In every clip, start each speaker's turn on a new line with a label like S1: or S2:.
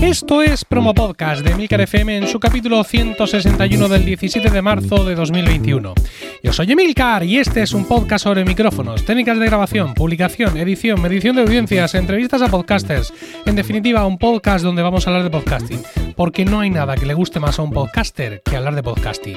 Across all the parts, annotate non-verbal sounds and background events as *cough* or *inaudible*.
S1: Esto es Promo Podcast de Milcar FM en su capítulo 161 del 17 de marzo de 2021. Yo soy Emilcar y este es un podcast sobre micrófonos, técnicas de grabación, publicación, edición, medición de audiencias, entrevistas a podcasters. En definitiva, un podcast donde vamos a hablar de podcasting, porque no hay nada que le guste más a un podcaster que hablar de podcasting.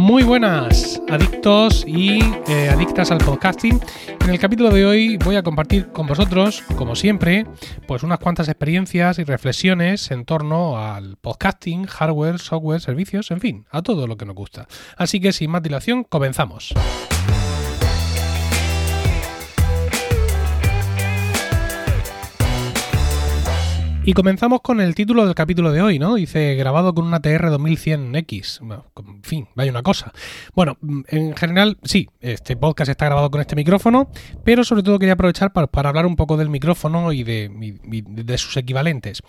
S1: Muy buenas, adictos y eh, adictas al podcasting. En el capítulo de hoy voy a compartir con vosotros, como siempre, pues unas cuantas experiencias y reflexiones en torno al podcasting, hardware, software, servicios, en fin, a todo lo que nos gusta. Así que sin más dilación, comenzamos. Y comenzamos con el título del capítulo de hoy, ¿no? Dice grabado con una TR 2100X. Bueno, en fin, vaya una cosa. Bueno, en general, sí, este podcast está grabado con este micrófono, pero sobre todo quería aprovechar para, hablar un poco del micrófono y de sus equivalentes.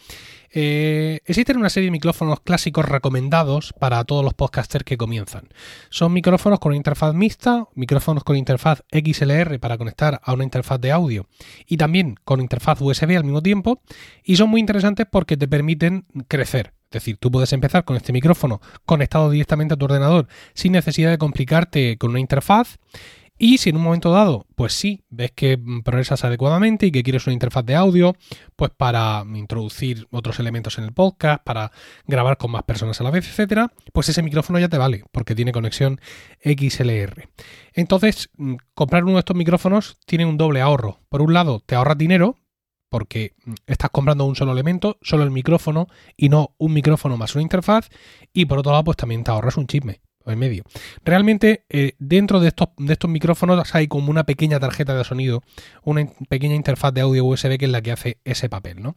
S1: Eh, existen una serie de micrófonos clásicos recomendados para todos los podcasters que comienzan. Son micrófonos con interfaz mixta, micrófonos con interfaz XLR para conectar a una interfaz de audio y también con interfaz USB al mismo tiempo y son muy interesantes porque te permiten crecer. Es decir, tú puedes empezar con este micrófono conectado directamente a tu ordenador sin necesidad de complicarte con una interfaz y si en un momento dado, pues sí, ves que progresas adecuadamente y que quieres una interfaz de audio, pues para introducir otros elementos en el podcast, para grabar con más personas a la vez, etcétera, pues ese micrófono ya te vale, porque tiene conexión XLR. Entonces, mm, comprar uno de estos micrófonos tiene un doble ahorro. Por un lado, te ahorras dinero, porque mm, estás comprando un solo elemento, solo el micrófono, y no un micrófono más una interfaz, y por otro lado, pues también te ahorras un chisme en medio. Realmente eh, dentro de estos, de estos micrófonos hay como una pequeña tarjeta de sonido, una pequeña interfaz de audio USB que es la que hace ese papel, ¿no?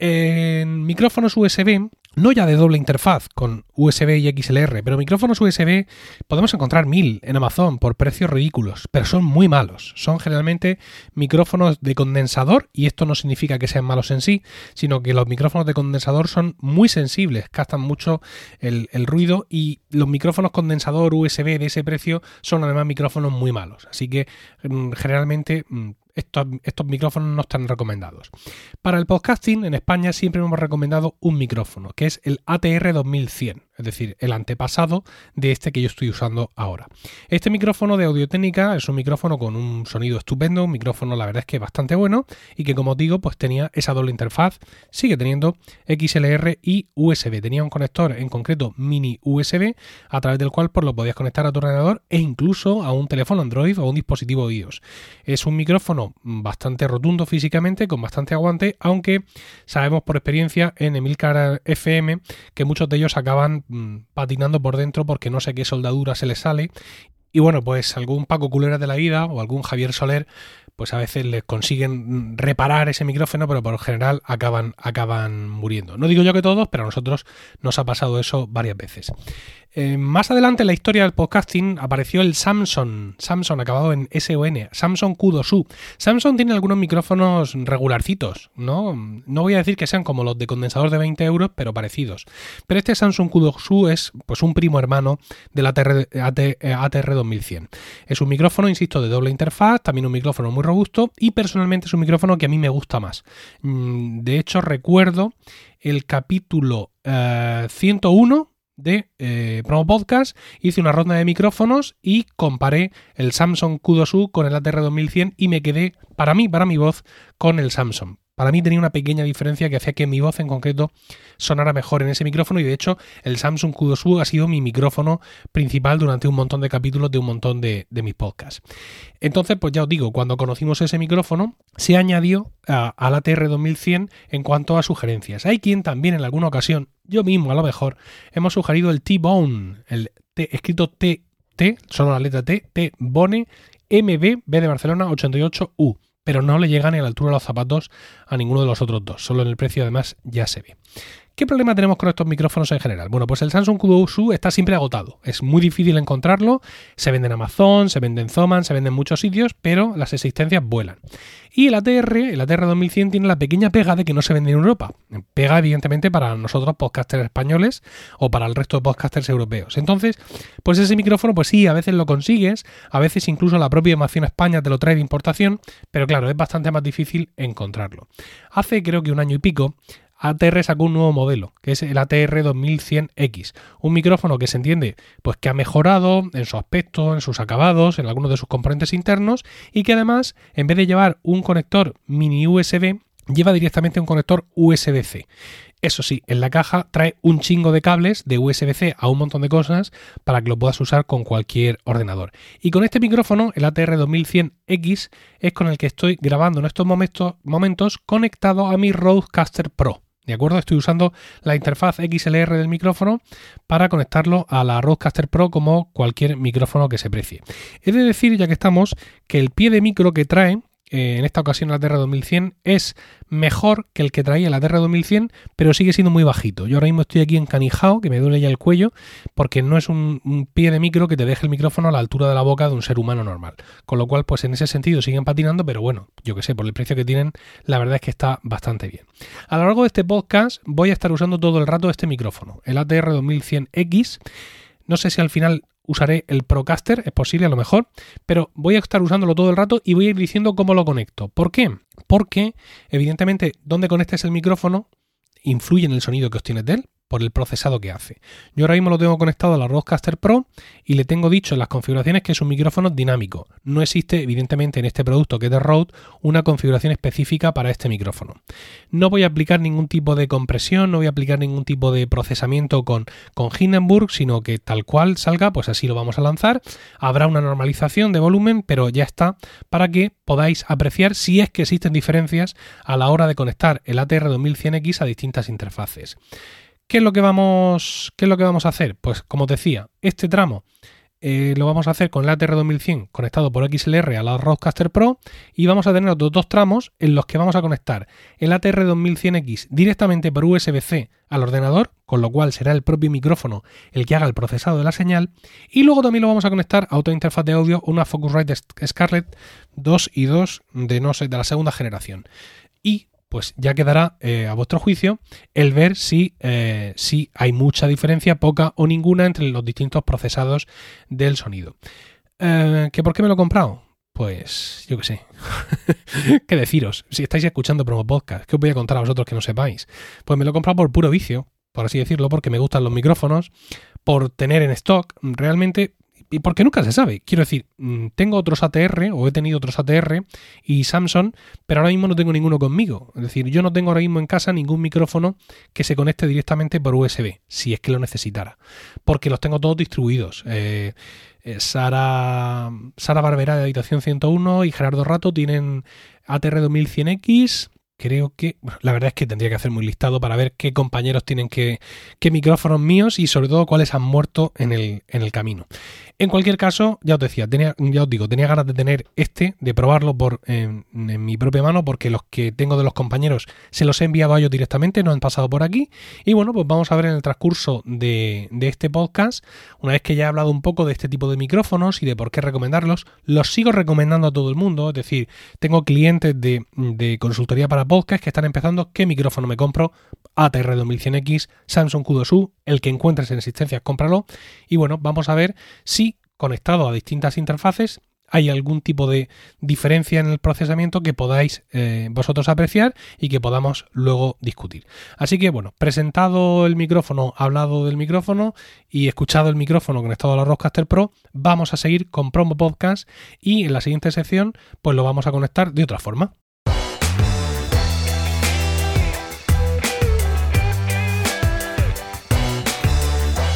S1: En micrófonos USB no ya de doble interfaz con USB y XLR, pero micrófonos USB podemos encontrar mil en Amazon por precios ridículos, pero son muy malos. Son generalmente micrófonos de condensador y esto no significa que sean malos en sí, sino que los micrófonos de condensador son muy sensibles, captan mucho el, ruido y los micrófonos condensador USB de ese precio son además micrófonos muy malos. Así que mm, generalmente estos, micrófonos no están recomendados. Para el podcasting en España siempre hemos recomendado un micrófono, que es el ATR 2100 es decir, el antepasado de este que yo estoy usando ahora. Este micrófono de audio técnica es un micrófono con un sonido estupendo, un micrófono la verdad es que bastante bueno y que como os digo pues tenía esa doble interfaz, sigue teniendo XLR y USB, tenía un conector en concreto mini USB a través del cual pues, lo podías conectar a tu ordenador e incluso a un teléfono Android o un dispositivo iOS. Es un micrófono bastante rotundo físicamente, con bastante aguante, aunque sabemos por experiencia en Emilcar FM que muchos de ellos acaban Mm, patinando por dentro porque no sé qué soldadura se le sale. Y bueno, pues algún Paco Culera de la vida o algún Javier Soler, pues a veces les consiguen reparar ese micrófono, pero por lo general acaban, acaban muriendo. No digo yo que todos, pero a nosotros nos ha pasado eso varias veces. Eh, más adelante en la historia del podcasting apareció el Samsung, Samsung acabado en SON, Samsung Q2U. Samsung tiene algunos micrófonos regularcitos, ¿no? No voy a decir que sean como los de condensador de 20 euros, pero parecidos. Pero este Samsung Q2U es pues un primo hermano del ATR, ATR 2100. Es un micrófono, insisto, de doble interfaz, también un micrófono muy robusto y personalmente es un micrófono que a mí me gusta más. Mm, de hecho, recuerdo el capítulo 101 eh, de eh, Promo Podcast, hice una ronda de micrófonos y comparé el Samsung Q2U con el ATR 2100 y me quedé, para mí, para mi voz, con el Samsung. Para mí tenía una pequeña diferencia que hacía que mi voz en concreto sonara mejor en ese micrófono y de hecho el Samsung Q2U ha sido mi micrófono principal durante un montón de capítulos de un montón de, mis podcasts. Entonces, pues ya os digo, cuando conocimos ese micrófono se añadió al ATR 2100 en cuanto a sugerencias. Hay quien también en alguna ocasión, yo mismo a lo mejor, hemos sugerido el T-Bone, el T, escrito T, T, solo la letra T, T-Bone MB, B de Barcelona 88U, pero no le llega ni a la altura de los zapatos a ninguno de los otros dos, solo en el precio además ya se ve. ¿Qué problema tenemos con estos micrófonos en general? Bueno, pues el Samsung Q2U está siempre agotado. Es muy difícil encontrarlo. Se vende en Amazon, se vende en Zoman, se vende en muchos sitios, pero las existencias vuelan. Y el ATR, el ATR 2100 tiene la pequeña pega de que no se vende en Europa. Pega evidentemente para nosotros podcasters españoles o para el resto de podcasters europeos. Entonces, pues ese micrófono, pues sí, a veces lo consigues, a veces incluso la propia Amazon España te lo trae de importación, pero claro, es bastante más difícil encontrarlo. Hace creo que un año y pico ATR sacó un nuevo modelo, que es el ATR 2100X, un micrófono que se entiende pues que ha mejorado en su aspecto, en sus acabados, en algunos de sus componentes internos y que además en vez de llevar un conector mini USB lleva directamente un conector USB-C. Eso sí, en la caja trae un chingo de cables de USB-C a un montón de cosas para que lo puedas usar con cualquier ordenador. Y con este micrófono, el ATR 2100X, es con el que estoy grabando en estos momentos, momentos conectado a mi Rodecaster Pro. ¿De acuerdo? Estoy usando la interfaz XLR del micrófono para conectarlo a la Rodecaster Pro como cualquier micrófono que se precie. He de decir, ya que estamos, que el pie de micro que trae eh, en esta ocasión la TR2100 es mejor que el que traía la TR2100, pero sigue siendo muy bajito. Yo ahora mismo estoy aquí encanijado, que me duele ya el cuello, porque no es un, pie de micro que te deje el micrófono a la altura de la boca de un ser humano normal. Con lo cual, pues en ese sentido siguen patinando, pero bueno, yo que sé, por el precio que tienen, la verdad es que está bastante bien. A lo largo de este podcast voy a estar usando todo el rato este micrófono, el ATR2100X. No sé si al final usaré el Procaster, es posible a lo mejor, pero voy a estar usándolo todo el rato y voy a ir diciendo cómo lo conecto. ¿Por qué? Porque, evidentemente, donde conectes el micrófono influye en el sonido que obtienes de él por el procesado que hace. Yo ahora mismo lo tengo conectado a la Rodecaster Pro y le tengo dicho en las configuraciones que es un micrófono dinámico. No existe, evidentemente, en este producto que es de Rode, una configuración específica para este micrófono. No voy a aplicar ningún tipo de compresión, no voy a aplicar ningún tipo de procesamiento con, con Hindenburg, sino que tal cual salga, pues así lo vamos a lanzar. Habrá una normalización de volumen, pero ya está para que podáis apreciar si es que existen diferencias a la hora de conectar el ATR 2100X a distintas interfaces. ¿Qué es lo que vamos, qué es lo que vamos a hacer? Pues como os decía, este tramo eh, lo vamos a hacer con el ATR 2100 conectado por XLR a la Rodecaster Pro y vamos a tener otros dos tramos en los que vamos a conectar el ATR 2100X directamente por USB-C al ordenador, con lo cual será el propio micrófono el que haga el procesado de la señal y luego también lo vamos a conectar a otra interfaz de audio, una Focusrite Scarlett 2 y 2 de no sé, de la segunda generación. Y pues ya quedará eh, a vuestro juicio el ver si, eh, si, hay mucha diferencia, poca o ninguna entre los distintos procesados del sonido. Eh, ¿Que ¿Por qué me lo he comprado? Pues yo qué sé. *laughs* ¿Qué deciros? Si estáis escuchando Promo Podcast, ¿qué os voy a contar a vosotros que no sepáis? Pues me lo he comprado por puro vicio, por así decirlo, porque me gustan los micrófonos, por tener en stock. Realmente y porque nunca se sabe. Quiero decir, mm, tengo otros ATR o he tenido otros ATR y Samsung, pero ahora mismo no tengo ninguno conmigo. Es decir, yo no tengo ahora mismo en casa ningún micrófono que se conecte directamente por USB, si es que lo necesitara, porque los tengo todos distribuidos. Eh, eh, Sara, Sara Barbera de Habitación 101 y Gerardo Rato tienen ATR 2100X, creo que la verdad es que tendría que hacer muy listado para ver qué compañeros tienen que, qué micrófonos míos y sobre todo cuáles han muerto en el, en el camino. En cualquier caso, ya os decía, tenía, ya os digo, tenía ganas de tener este, de probarlo por, en, mi propia mano, porque los que tengo de los compañeros se los he enviado a ellos directamente, no han pasado por aquí. Y bueno, pues vamos a ver en el transcurso de, este podcast, una vez que ya he hablado un poco de este tipo de micrófonos y de por qué recomendarlos, los sigo recomendando a todo el mundo. Es decir, tengo clientes de, de consultoría para podcast que están empezando qué micrófono me compro, ATR 2100X, Samsung Q2U, el que encuentres en existencias, cómpralo. Y bueno, vamos a ver si conectado a distintas interfaces, hay algún tipo de diferencia en el procesamiento que podáis eh, vosotros apreciar y que podamos luego discutir. Así que bueno, presentado el micrófono, hablado del micrófono y escuchado el micrófono conectado a la Rodecaster Pro, vamos a seguir con Promo Podcast y en la siguiente sección pues lo vamos a conectar de otra forma.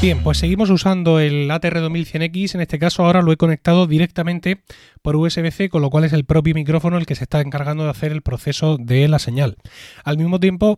S1: Bien, pues seguimos usando el ATR 2100X. En este caso ahora lo he conectado directamente por USB-C, con lo cual es el propio micrófono el que se está encargando de hacer el proceso de la señal. Al mismo tiempo,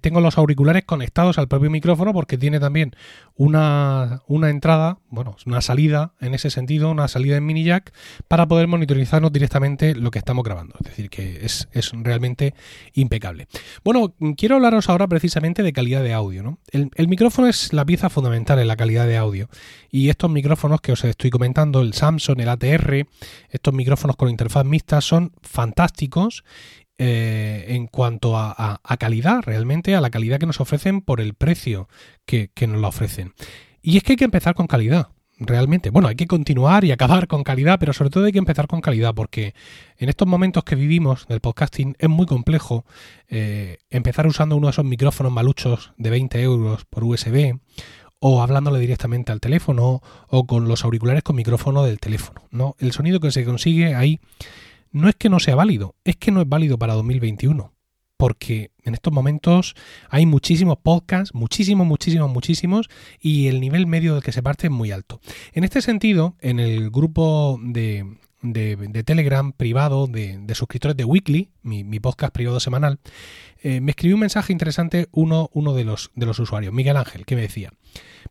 S1: tengo los auriculares conectados al propio micrófono porque tiene también una, una, entrada, bueno, una salida en ese sentido, una salida en mini jack para poder monitorizarnos directamente lo que estamos grabando. Es decir, que es, es realmente impecable. Bueno, quiero hablaros ahora precisamente de calidad de audio. ¿no? El, el, micrófono es la pieza fundamental en la calidad de audio. Y estos micrófonos que os estoy comentando, el Samsung, el ATR, estos micrófonos con interfaz mixta son fantásticos eh, en cuanto a, calidad, realmente a la calidad que nos ofrecen por el precio que, nos la ofrecen. Y es que hay que empezar con calidad, realmente. Bueno, hay que continuar y acabar con calidad, pero sobre todo hay que empezar con calidad, porque en estos momentos que vivimos del podcasting es muy complejo eh, empezar usando uno de esos micrófonos maluchos de 20 euros por USB o hablándole directamente al teléfono o con los auriculares con micrófono del teléfono. ¿no? El sonido que se consigue ahí no es que no sea válido, es que no es válido para 2021. Porque en estos momentos hay muchísimos podcasts, muchísimos, muchísimos, muchísimos, y el nivel medio del que se parte es muy alto. En este sentido, en el grupo de, Telegram privado de, suscriptores de Weekly, mi, podcast privado semanal, eh, me escribió un mensaje interesante uno, uno de, los, de los usuarios, Miguel Ángel, que me decía,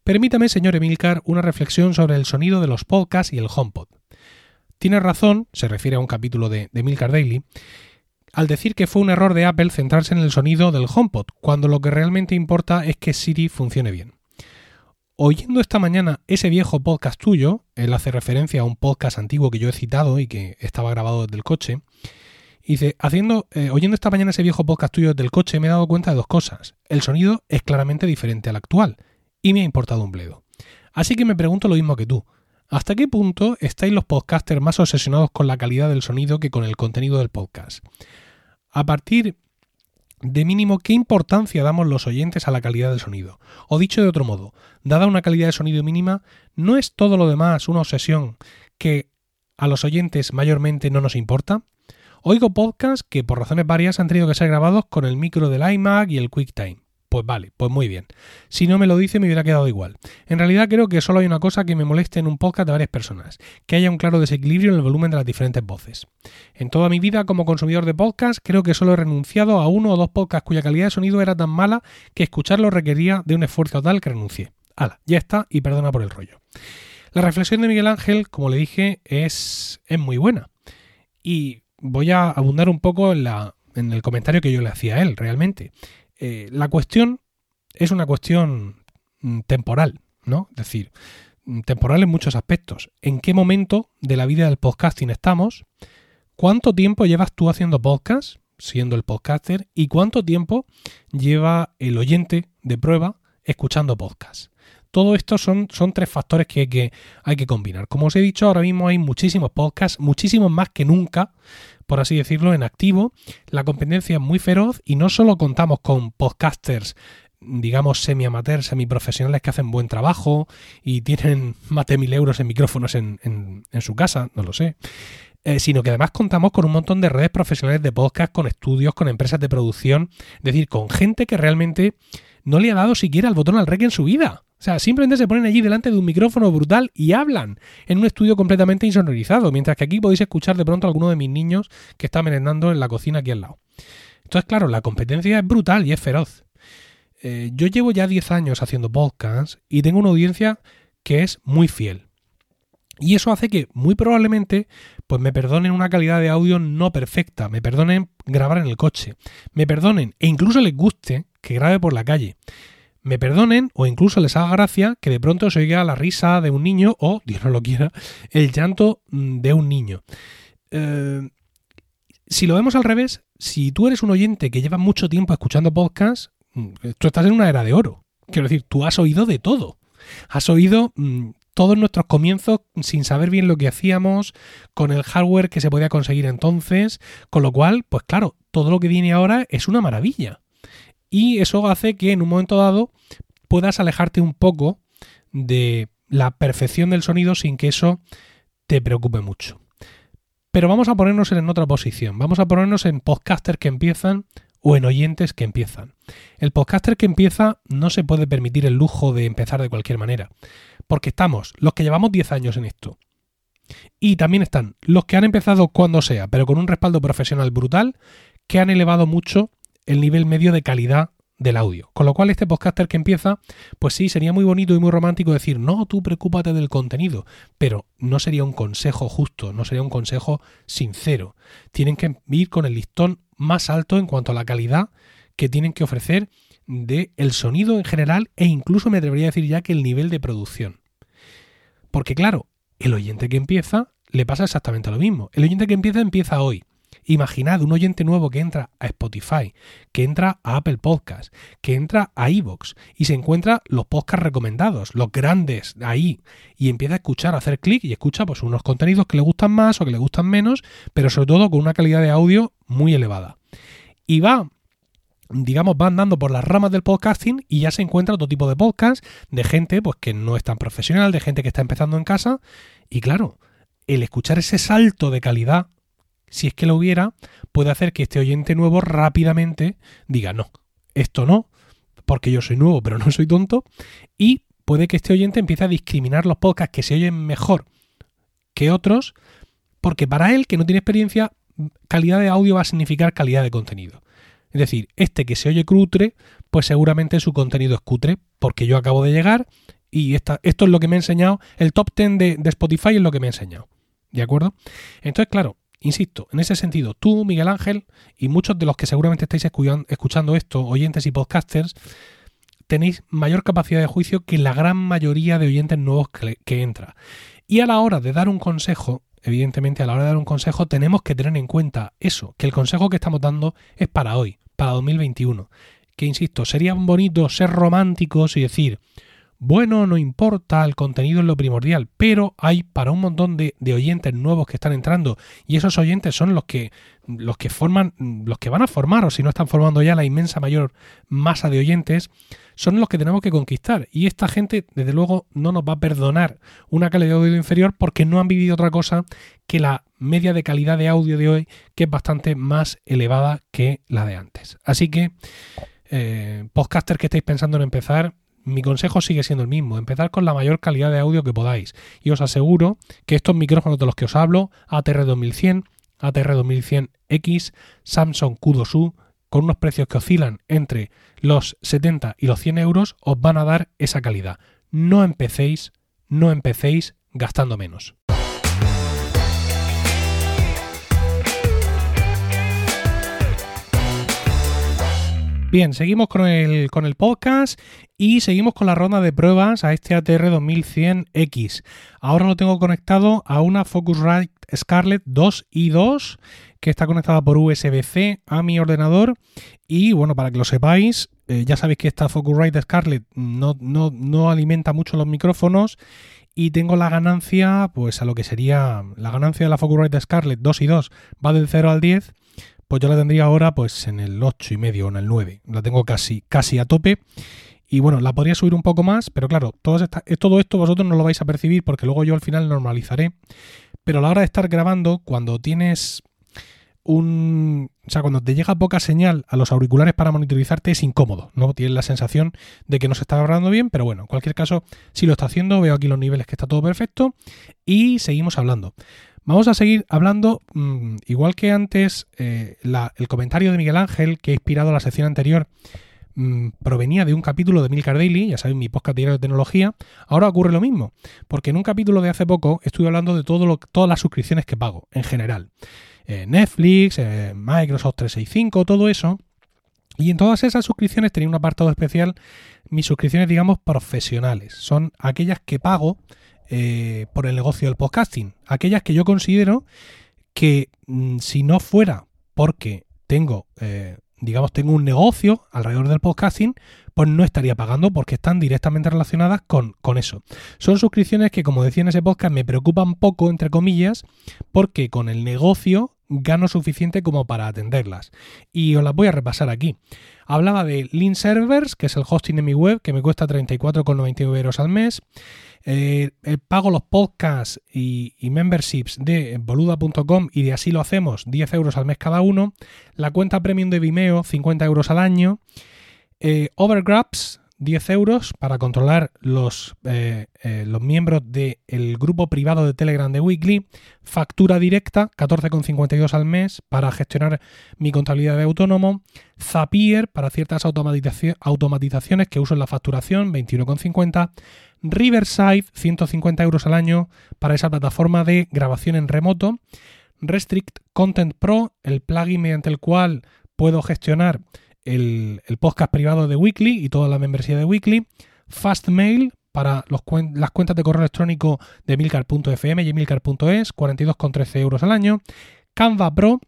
S1: permítame, señor Emilcar, una reflexión sobre el sonido de los podcasts y el HomePod. Tiene razón, se refiere a un capítulo de, de Milcar Daily, al decir que fue un error de Apple centrarse en el sonido del HomePod, cuando lo que realmente importa es que Siri funcione bien. Oyendo esta mañana ese viejo podcast tuyo, él hace referencia a un podcast antiguo que yo he citado y que estaba grabado desde el coche, dice, haciendo, eh, oyendo esta mañana ese viejo podcast tuyo desde el coche me he dado cuenta de dos cosas. El sonido es claramente diferente al actual y me ha importado un bledo. Así que me pregunto lo mismo que tú. ¿Hasta qué punto estáis los podcasters más obsesionados con la calidad del sonido que con el contenido del podcast? A partir de mínimo, ¿qué importancia damos los oyentes a la calidad del sonido? O dicho de otro modo, dada una calidad de sonido mínima, ¿no es todo lo demás una obsesión que a los oyentes mayormente no nos importa? Oigo podcasts que por razones varias han tenido que ser grabados con el micro del iMac y el QuickTime. Pues vale, pues muy bien. Si no me lo dice me hubiera quedado igual. En realidad creo que solo hay una cosa que me moleste en un podcast de varias personas, que haya un claro desequilibrio en el volumen de las diferentes voces. En toda mi vida como consumidor de podcast creo que solo he renunciado a uno o dos podcasts cuya calidad de sonido era tan mala que escucharlo requería de un esfuerzo tal que renuncié. Hala, ya está y perdona por el rollo. La reflexión de Miguel Ángel, como le dije, es, es muy buena. Y voy a abundar un poco en, la, en el comentario que yo le hacía a él, realmente. Eh, la cuestión es una cuestión mm, temporal, ¿no? Es decir, mm, temporal en muchos aspectos. ¿En qué momento de la vida del podcasting estamos? ¿Cuánto tiempo llevas tú haciendo podcast, siendo el podcaster? ¿Y cuánto tiempo lleva el oyente de prueba escuchando podcast? Todo esto son, son tres factores que hay, que hay que combinar. Como os he dicho, ahora mismo hay muchísimos podcasts, muchísimos más que nunca, por así decirlo, en activo. La competencia es muy feroz y no solo contamos con podcasters digamos, semi-amateur, semi-profesionales que hacen buen trabajo y tienen *laughs* más de mil euros en micrófonos en, su casa, no lo sé. Eh, sino que además contamos con un montón de redes profesionales de podcast, con estudios, con empresas de producción, es decir, con gente que realmente no le ha dado siquiera el botón al rec en su vida. O sea, simplemente se ponen allí delante de un micrófono brutal y hablan en un estudio completamente insonorizado, mientras que aquí podéis escuchar de pronto a alguno de mis niños que está merendando en la cocina aquí al lado. Entonces, claro, la competencia es brutal y es feroz. Eh, yo llevo ya 10 años haciendo podcasts y tengo una audiencia que es muy fiel. Y eso hace que muy probablemente pues me perdonen una calidad de audio no perfecta, me perdonen grabar en el coche, me perdonen e incluso les guste que grabe por la calle me perdonen o incluso les haga gracia que de pronto se oiga la risa de un niño o, Dios no lo quiera, el llanto mm, de un niño. Eh, si lo vemos al revés, si tú eres un oyente que lleva mucho tiempo escuchando podcasts, mm, tú estás en una era de oro. Quiero decir, tú has oído de todo. Has oído mm, todos nuestros comienzos sin saber bien lo que hacíamos, con el hardware que se podía conseguir entonces, con lo cual, pues claro, todo lo que viene ahora es una maravilla y eso hace que en un momento dado puedas alejarte un poco de la perfección del sonido sin que eso te preocupe mucho. Pero vamos a ponernos en otra posición, vamos a ponernos en podcasters que empiezan o en oyentes que empiezan. El podcaster que empieza no se puede permitir el lujo de empezar de cualquier manera, porque estamos los que llevamos 10 años en esto. Y también están los que han empezado cuando sea, pero con un respaldo profesional brutal, que han elevado mucho el nivel medio de calidad del audio. Con lo cual este podcaster que empieza, pues sí, sería muy bonito y muy romántico decir, no, tú preocúpate del contenido, pero no sería un consejo justo, no sería un consejo sincero. Tienen que ir con el listón más alto en cuanto a la calidad que tienen que ofrecer del el sonido en general e incluso me atrevería a decir ya que el nivel de producción. Porque claro, el oyente que empieza le pasa exactamente lo mismo. El oyente que empieza empieza hoy. Imaginad un oyente nuevo que entra a Spotify, que entra a Apple Podcast, que entra a Evox y se encuentra los podcasts recomendados, los grandes ahí, y empieza a escuchar, a hacer clic y escucha pues unos contenidos que le gustan más o que le gustan menos, pero sobre todo con una calidad de audio muy elevada. Y va digamos, va andando por las ramas del podcasting y ya se encuentra otro tipo de podcast de gente pues que no es tan profesional, de gente que está empezando en casa y claro, el escuchar ese salto de calidad si es que lo hubiera, puede hacer que este oyente nuevo rápidamente diga no, esto no, porque yo soy nuevo pero no soy tonto, y puede que este oyente empiece a discriminar los podcasts que se oyen mejor que otros, porque para él, que no tiene experiencia, calidad de audio va a significar calidad de contenido. Es decir, este que se oye cutre, pues seguramente su contenido es cutre, porque yo acabo de llegar y esto es lo que me ha enseñado, el top 10 de, de Spotify es lo que me ha enseñado. ¿De acuerdo? Entonces, claro, Insisto, en ese sentido, tú, Miguel Ángel, y muchos de los que seguramente estáis escuchando esto, oyentes y podcasters, tenéis mayor capacidad de juicio que la gran mayoría de oyentes nuevos que, que entra. Y a la hora de dar un consejo, evidentemente a la hora de dar un consejo tenemos que tener en cuenta eso, que el consejo que estamos dando es para hoy, para 2021. Que insisto, sería bonito ser románticos y decir, bueno, no importa, el contenido es lo primordial, pero hay para un montón de, oyentes nuevos que están entrando y esos oyentes son los que, los que forman, los que van a formar o si no están formando ya la inmensa mayor masa de oyentes, son los que tenemos que conquistar y esta gente desde luego no nos va a perdonar una calidad de audio inferior porque no han vivido otra cosa que la media de calidad de audio de hoy que es bastante más elevada que la de antes. Así que, eh, podcaster que estáis pensando en empezar, mi consejo sigue siendo el mismo, empezar con la mayor calidad de audio que podáis. Y os aseguro que estos micrófonos de los que os hablo, ATR 2100, ATR 2100X, Samsung Q2U, con unos precios que oscilan entre los 70 y los 100 euros, os van a dar esa calidad. No empecéis, no empecéis gastando menos. Bien, seguimos con el, con el podcast y seguimos con la ronda de pruebas a este ATR 2100X. Ahora lo tengo conectado a una Focusrite Scarlett 2 i 2 que está conectada por USB-C a mi ordenador. Y bueno, para que lo sepáis, eh, ya sabéis que esta Focusrite Scarlett no, no, no alimenta mucho los micrófonos y tengo la ganancia, pues a lo que sería la ganancia de la Focusrite Scarlett 2 y 2 va del 0 al 10 pues yo la tendría ahora pues en el 8 y medio o en el 9. La tengo casi, casi a tope. Y bueno, la podría subir un poco más, pero claro, todo, eh, todo esto vosotros no lo vais a percibir porque luego yo al final normalizaré. Pero a la hora de estar grabando, cuando tienes un... O sea, cuando te llega poca señal a los auriculares para monitorizarte es incómodo, ¿no? Tienes la sensación de que no se está grabando bien, pero bueno, en cualquier caso, si lo está haciendo, veo aquí los niveles que está todo perfecto y seguimos hablando. Vamos a seguir hablando, mm, igual que antes, eh, el comentario de Miguel Ángel que ha inspirado la sección anterior mm, provenía de un capítulo de Milcar Daily, ya sabéis, mi podcast de tecnología. Ahora ocurre lo mismo, porque en un capítulo de hace poco estuve hablando de todo lo, todas las suscripciones que pago en general. Eh, Netflix, eh, Microsoft 365, todo eso. Y en todas esas suscripciones tenía un apartado especial, mis suscripciones, digamos, profesionales. Son aquellas que pago eh, por el negocio del podcasting. Aquellas que yo considero que mm, si no fuera porque tengo, eh, digamos, tengo un negocio alrededor del podcasting, pues no estaría pagando porque están directamente relacionadas con, con eso. Son suscripciones que, como decía en ese podcast, me preocupan poco, entre comillas, porque con el negocio gano suficiente como para atenderlas. Y os las voy a repasar aquí. Hablaba de Lean Servers, que es el hosting de mi web, que me cuesta 34,99 euros al mes. Eh, eh, pago los podcasts y, memberships de boluda.com y de así lo hacemos, 10 euros al mes cada uno. La cuenta premium de Vimeo, 50 euros al año. Eh, Overgrabs, 10 euros para controlar los, eh, eh, los miembros del grupo privado de Telegram de Weekly. Factura directa, 14,52 al mes para gestionar mi contabilidad de autónomo. Zapier para ciertas automatizaciones que uso en la facturación, 21,50. Riverside, 150 euros al año para esa plataforma de grabación en remoto. Restrict Content Pro, el plugin mediante el cual puedo gestionar el, podcast privado de Weekly y toda la membresía de Weekly. Fastmail para las cuentas de correo electrónico de milcar.fm y milcar.es, 42,13 euros al año. Canva Pro,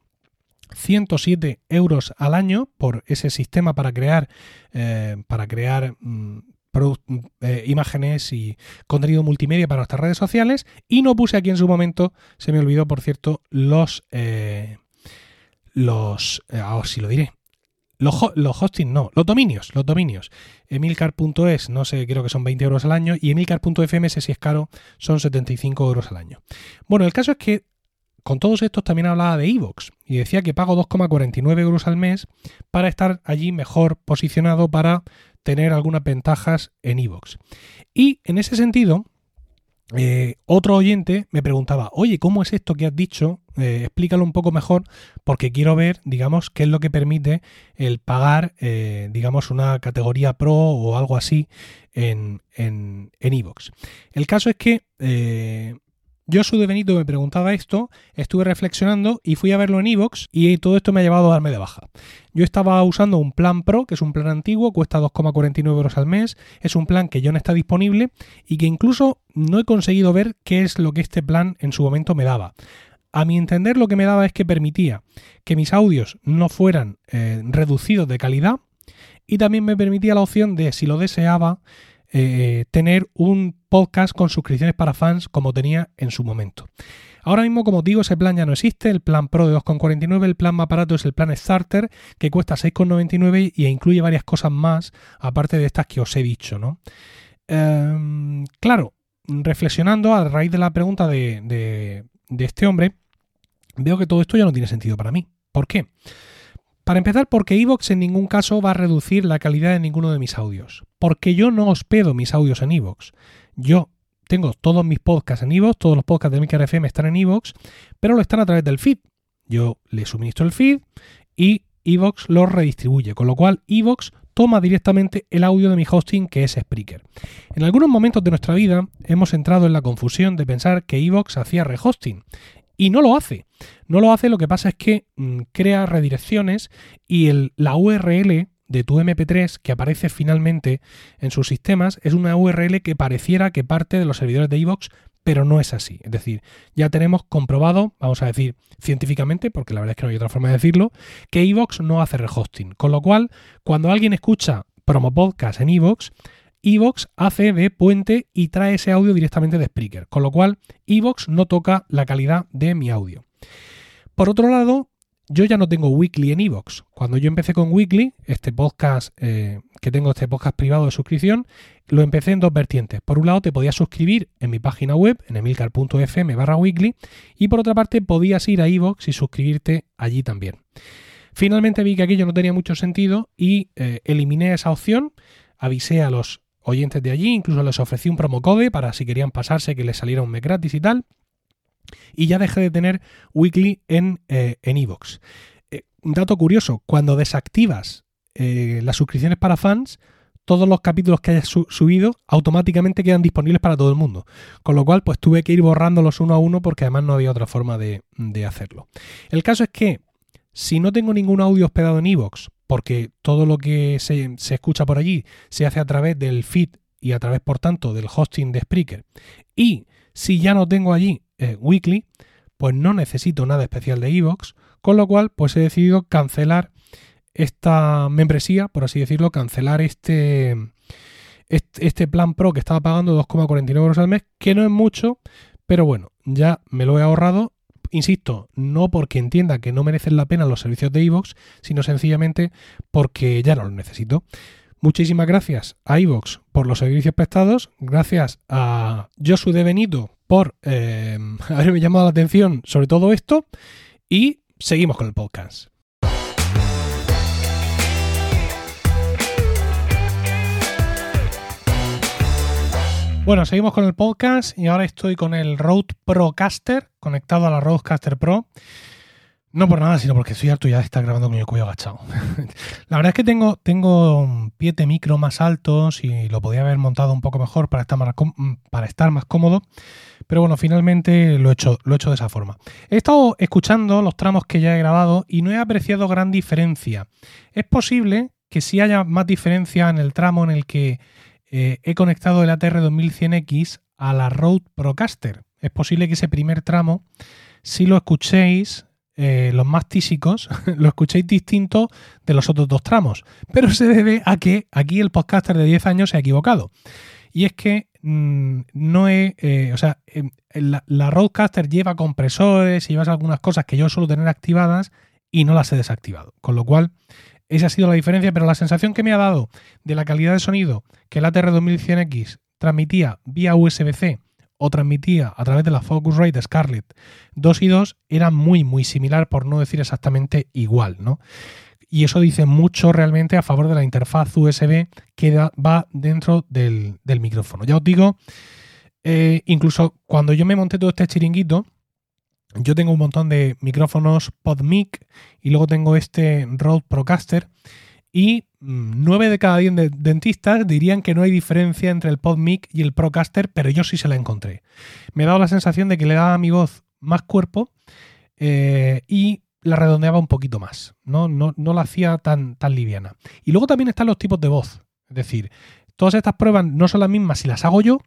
S1: 107 euros al año por ese sistema para crear, eh, para crear mm, eh, imágenes y contenido multimedia para nuestras redes sociales. Y no puse aquí en su momento, se me olvidó, por cierto, los... Eh, los... ahora sí lo diré. Los, los hosting no, los dominios, los dominios. Emilcar.es, no sé, creo que son 20 euros al año. Y Emilcar.fm, si es caro, son 75 euros al año. Bueno, el caso es que con todos estos también hablaba de Evox y decía que pago 2,49 euros al mes para estar allí mejor posicionado para tener algunas ventajas en Evox. Y en ese sentido, eh, otro oyente me preguntaba, oye, ¿cómo es esto que has dicho? Eh, explícalo un poco mejor porque quiero ver, digamos, qué es lo que permite el pagar, eh, digamos, una categoría pro o algo así en Evox. En, el caso es que Josu de Benito me preguntaba esto, estuve reflexionando y fui a verlo en Evox y todo esto me ha llevado a darme de baja. Yo estaba usando un plan Pro, que es un plan antiguo, cuesta 2,49 euros al mes, es un plan que ya no está disponible y que incluso no he conseguido ver qué es lo que este plan en su momento me daba. A mi entender lo que me daba es que permitía que mis audios no fueran eh, reducidos de calidad y también me permitía la opción de, si lo deseaba, eh, tener un podcast con suscripciones para fans como tenía en su momento. Ahora mismo, como digo, ese plan ya no existe, el plan Pro de 2,49, el plan más barato es el plan Starter, que cuesta 6,99 y incluye varias cosas más, aparte de estas que os he dicho, ¿no? Em, claro, reflexionando a raíz de la pregunta de este hombre, veo que todo esto ya no tiene sentido para mí. ¿Por qué? Para empezar, porque Evox en ningún caso va a reducir la calidad de ninguno de mis audios. Porque yo no hospedo mis audios en Evox. Yo tengo todos mis podcasts en Evox, todos los podcasts de Milcar FM están en Evox, pero lo están a través del feed. Yo le suministro el feed y Evox lo redistribuye, con lo cual Evox toma directamente el audio de mi hosting que es Spreaker. En algunos momentos de nuestra vida hemos entrado en la confusión de pensar que Evox hacía rehosting y no lo hace. No lo hace, lo que pasa es que mm, crea redirecciones y el, la URL de tu MP3 que aparece finalmente en sus sistemas es una URL que pareciera que parte de los servidores de iVoox, pero no es así. Es decir, ya tenemos comprobado, vamos a decir científicamente, porque la verdad es que no hay otra forma de decirlo, que iVoox no hace rehosting. Con lo cual, cuando alguien escucha promo podcast en iVoox, Evox hace de puente y trae ese audio directamente de Spreaker, con lo cual Evox no toca la calidad de mi audio. Por otro lado, yo ya no tengo Weekly en Evox. Cuando yo empecé con Weekly, este podcast eh, que tengo, este podcast privado de suscripción, lo empecé en dos vertientes. Por un lado, te podías suscribir en mi página web, en emilcar.fm barra weekly, y por otra parte, podías ir a Evox y suscribirte allí también. Finalmente vi que aquello no tenía mucho sentido y eh, eliminé esa opción, avisé a los oyentes de allí, incluso les ofrecí un promocode para si querían pasarse que les saliera un mes gratis y tal. Y ya dejé de tener Weekly en eh, en. Eh, dato curioso, cuando desactivas eh, las suscripciones para fans, todos los capítulos que hayas subido automáticamente quedan disponibles para todo el mundo. Con lo cual, pues tuve que ir borrándolos uno a uno porque además no había otra forma de, de hacerlo. El caso es que si no tengo ningún audio hospedado en Evox, porque todo lo que se, escucha por allí se hace a través del feed y a través, por tanto, del hosting de Spreaker. Y si ya no tengo allí eh, Weekly, pues no necesito nada especial de Evox, con lo cual, pues he decidido cancelar esta membresía, por así decirlo, cancelar este, este, este plan Pro que estaba pagando 2,49 euros al mes, que no es mucho, pero bueno, ya me lo he ahorrado Insisto, no porque entienda que no merecen la pena los servicios de iVoox, sino sencillamente porque ya no los necesito. Muchísimas gracias a iVoox por los servicios prestados, gracias a Josu de Benito por eh, *laughs* haberme llamado la atención sobre todo esto y seguimos con el podcast. Bueno, seguimos con el podcast y ahora estoy con el Rode Procaster conectado a la Rodecaster Pro. No por nada, sino porque estoy harto ya de estar grabando con el cuello agachado. *laughs* la verdad es que tengo, tengo pie de micro más altos y lo podía haber montado un poco mejor para estar más, para estar más cómodo. Pero bueno, finalmente lo he, hecho, lo he hecho de esa forma. He estado escuchando los tramos que ya he grabado y no he apreciado gran diferencia. Es posible que sí haya más diferencia en el tramo en el que eh, he conectado el ATR 2100X a la Rode Procaster. Es posible que ese primer tramo, si lo escuchéis, eh, los más tísicos, *laughs* lo escuchéis distinto de los otros dos tramos. Pero se debe a que aquí el podcaster de 10 años se ha equivocado. Y es que mm, no he. Eh, o sea, em, la, la, Rodecaster lleva compresores y llevas algunas cosas que yo suelo tener activadas y no las he desactivado. Con lo cual, esa ha sido la diferencia, pero la sensación que me ha dado de la calidad de sonido que el ATR 2100X transmitía vía USB-C o transmitía a través de la Focusrite Scarlett 2 y 2 era muy, muy similar, por no decir exactamente igual, ¿no? Y eso dice mucho realmente a favor de la interfaz USB que va dentro del, micrófono. Ya os digo, eh, incluso cuando yo me monté todo este chiringuito, yo tengo un montón de micrófonos PodMic y luego tengo este Rode Procaster y 9 mm, de cada 10 dentistas dirían que no hay diferencia entre el PodMic y el Procaster, pero yo sí se la encontré. Me ha dado la sensación de que le daba a mi voz más cuerpo eh, y la redondeaba un poquito más, no, no, no la hacía tan, tan liviana. Y luego también están los tipos de voz, es decir, todas estas pruebas no son las mismas si las hago yo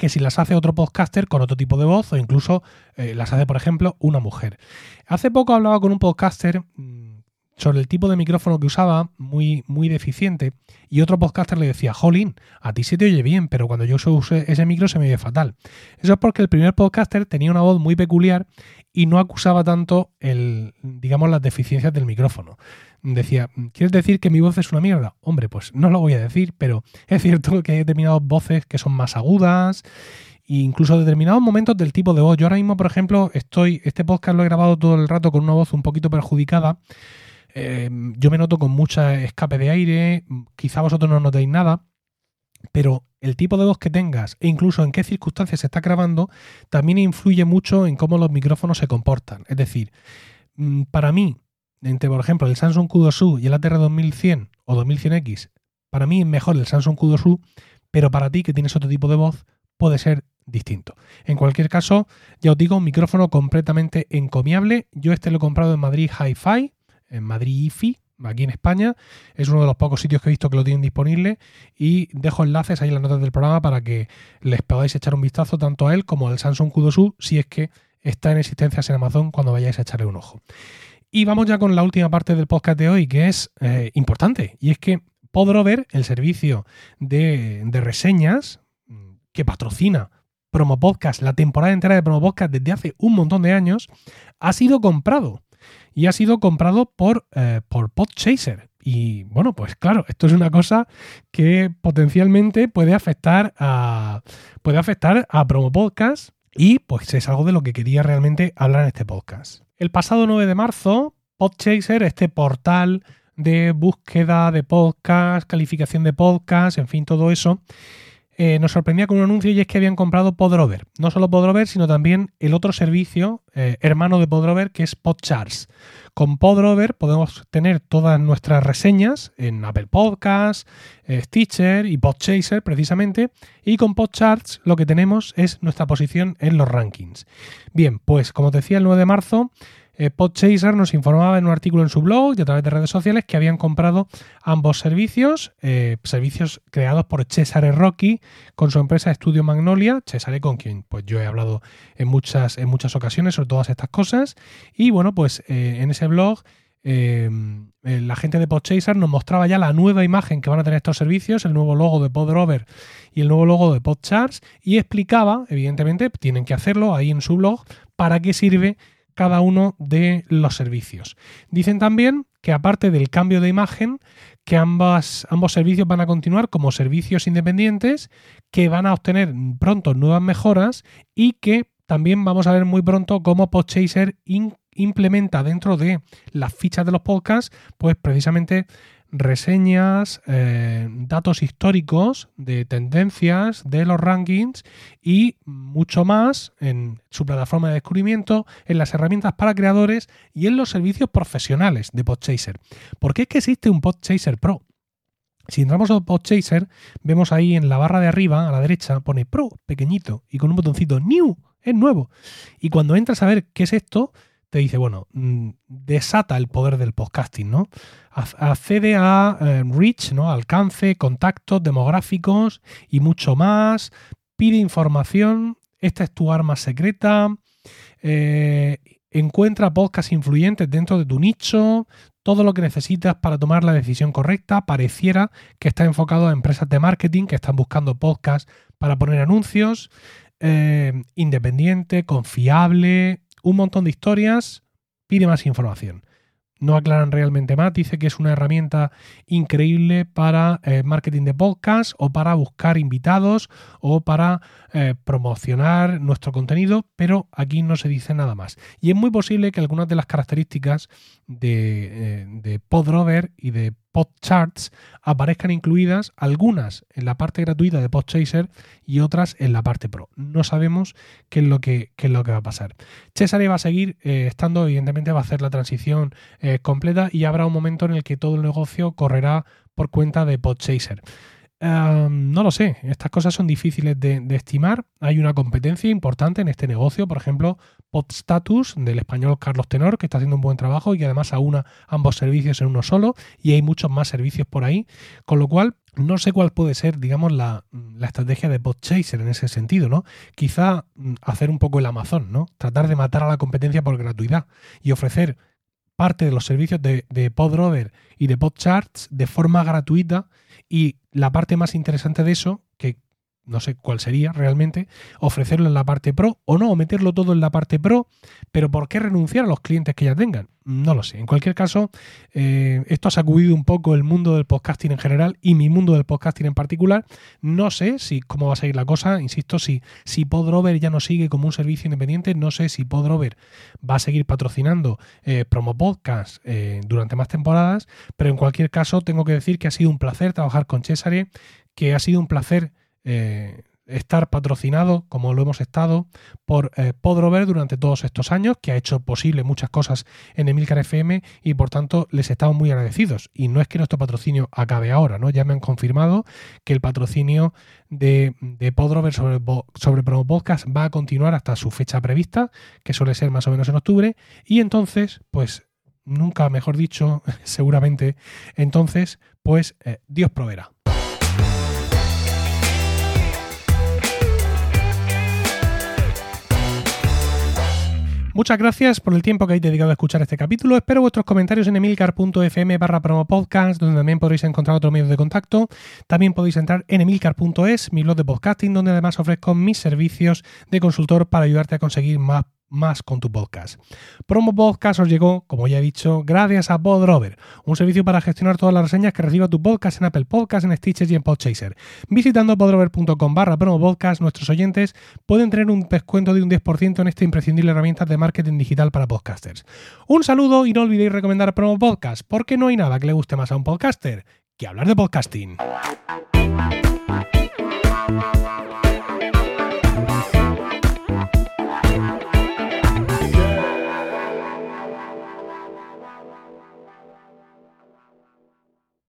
S1: que si las hace otro podcaster con otro tipo de voz o incluso eh, las hace, por ejemplo, una mujer. Hace poco hablaba con un podcaster mm, sobre el tipo de micrófono que usaba, muy, muy deficiente, y otro podcaster le decía, Jolín, a ti se te oye bien, pero cuando yo uso ese micro se me oye fatal. Eso es porque el primer podcaster tenía una voz muy peculiar y no acusaba tanto el, digamos, las deficiencias del micrófono decía, ¿quieres decir que mi voz es una mierda? Hombre, pues no lo voy a decir, pero es cierto que hay determinadas voces que son más agudas e incluso determinados momentos del tipo de voz. Yo ahora mismo, por ejemplo, estoy, este podcast lo he grabado todo el rato con una voz un poquito perjudicada. Eh, yo me noto con mucha escape de aire, quizá vosotros no notéis nada, pero el tipo de voz que tengas e incluso en qué circunstancias se está grabando también influye mucho en cómo los micrófonos se comportan. Es decir, mm, para mí, entre, por ejemplo, el Samsung Q2U y el ATR 2100 o 2100X, para mí es mejor el Samsung Q2U, pero para ti que tienes otro tipo de voz puede ser distinto. En cualquier caso, ya os digo, un micrófono completamente encomiable. Yo este lo he comprado en Madrid Hi-Fi, en Madrid IFI, aquí en España. Es uno de los pocos sitios que he visto que lo tienen disponible y dejo enlaces ahí en las notas del programa para que les podáis echar un vistazo tanto a él como al Samsung Q2U si es que está en existencias en Amazon cuando vayáis a echarle un ojo. Y vamos ya con la última parte del podcast de hoy, que es eh, importante, y es que Podrover, el servicio de, reseñas mm, que patrocina Promo Podcast, la temporada entera de Promo Podcast desde hace un montón de años, ha sido comprado. Y ha sido comprado por, eh, por Podchaser. Y bueno, pues claro, esto es una cosa que potencialmente puede afectar a, puede afectar a Promo Podcast y pues es algo de lo que quería realmente hablar en este podcast. El pasado 9 de marzo, Podchaser, este portal de búsqueda de podcast, calificación de podcast, en fin, todo eso, eh, nos sorprendía con un anuncio y es que habían comprado Podrover. No solo Podrover, sino también el otro servicio eh, hermano de Podrover que es Podcharts. Con Podrover podemos tener todas nuestras reseñas en Apple Podcasts, eh, Stitcher y Podchaser precisamente. Y con Podcharts lo que tenemos es nuestra posición en los rankings. Bien, pues como decía el 9 de marzo, eh, Podchaser nos informaba en un artículo en su blog y a través de redes sociales que habían comprado ambos servicios, eh, servicios creados por Cesare Rocky con su empresa Estudio Magnolia, Cesare con quien pues yo he hablado en muchas, en muchas ocasiones sobre todas estas cosas. Y bueno, pues eh, en ese blog la gente de Podchaser nos mostraba ya la nueva imagen que van a tener estos servicios, el nuevo logo de Podrover y el nuevo logo de Podcharts y explicaba, evidentemente, tienen que hacerlo ahí en su blog, para qué sirve cada uno de los servicios. Dicen también que aparte del cambio de imagen, que ambas, ambos servicios van a continuar como servicios independientes, que van a obtener pronto nuevas mejoras y que también vamos a ver muy pronto cómo Podchaser implementa dentro de las fichas de los podcasts, pues precisamente reseñas, eh, datos históricos de tendencias de los rankings y mucho más en su plataforma de descubrimiento, en las herramientas para creadores y en los servicios profesionales de Podchaser. ¿Por qué es que existe un Podchaser Pro? Si entramos a Podchaser, vemos ahí en la barra de arriba, a la derecha, pone Pro, pequeñito, y con un botoncito New, es nuevo. Y cuando entras a ver qué es esto, te dice, bueno, mm, desata el poder del podcasting, ¿no? Accede a eh, reach, ¿no? Alcance, contactos demográficos y mucho más. Pide información. Esta es tu arma secreta. Eh, encuentra podcasts influyentes dentro de tu nicho. Todo lo que necesitas para tomar la decisión correcta. Pareciera que está enfocado a empresas de marketing que están buscando podcasts para poner anuncios. Eh, independiente, confiable, un montón de historias, pide más información. No aclaran realmente más, dice que es una herramienta increíble para eh, marketing de podcast o para buscar invitados o para eh, promocionar nuestro contenido, pero aquí no se dice nada más. Y es muy posible que algunas de las características de, eh, de Podrover y de Podcharts aparezcan incluidas algunas en la parte gratuita de Podchaser y otras en la parte pro. No sabemos qué es lo que, es lo que va a pasar. Cesare va a seguir eh, estando, evidentemente va a hacer la transición eh, completa y habrá un momento en el que todo el negocio correrá por cuenta de Podchaser no lo sé, estas cosas son difíciles de, estimar. Hay una competencia importante en este negocio, por ejemplo, Podstatus del español Carlos Tenor, que está haciendo un buen trabajo y además aúna ambos servicios en uno solo, y hay muchos más servicios por ahí, con lo cual no sé cuál puede ser, digamos, la, estrategia de Podchaser en ese sentido, ¿no? Quizá mm, hacer un poco el Amazon, ¿no? Tratar de matar a la competencia por gratuidad y ofrecer parte de los servicios de, PodRover y de PodCharts de forma gratuita y la parte más interesante de eso, que no sé cuál sería realmente, ofrecerlo en la parte pro o no, o meterlo todo en la parte pro, pero ¿por qué renunciar a los clientes que ya tengan? No lo sé. En cualquier caso, eh, esto ha sacudido un poco el mundo del podcasting en general y mi mundo del podcasting en particular. No sé si cómo va a seguir la cosa. Insisto, si, si Podrover ya no sigue como un servicio independiente, no sé si Podrover va a seguir patrocinando eh, promo podcast eh, durante más temporadas, pero en cualquier caso tengo que decir que ha sido un placer trabajar con Cesare, que ha sido un placer eh, estar patrocinado, como lo hemos estado, por eh, Podrover durante todos estos años, que ha hecho posible muchas cosas en Emilcar FM y por tanto les estamos muy agradecidos. Y no es que nuestro patrocinio acabe ahora, ¿no? Ya me han confirmado que el patrocinio de, Podrover sobre, sobre Podcast va a continuar hasta su fecha prevista, que suele ser más o menos en octubre, y entonces, pues nunca mejor dicho, *laughs* seguramente, entonces, pues eh, Dios proveerá. Muchas gracias por el tiempo que habéis dedicado a escuchar este capítulo. Espero vuestros comentarios en emilcar.fm barra promopodcast, donde también podréis encontrar otros medios de contacto. También podéis entrar en emilcar.es, mi blog de podcasting, donde además ofrezco mis servicios de consultor para ayudarte a conseguir más más con tu podcast. Promo Podcast os llegó, como ya he dicho, gracias a Podrover, un servicio para gestionar todas las reseñas que reciba tu podcast en Apple Podcasts, en Stitches y en Podchaser. Visitando podrover.com barra promo podcast, nuestros oyentes pueden tener un descuento de un 10% en esta imprescindible herramienta de marketing digital para podcasters. Un saludo y no olvidéis recomendar Promo Podcast, porque no hay nada que le guste más a un podcaster que hablar de podcasting.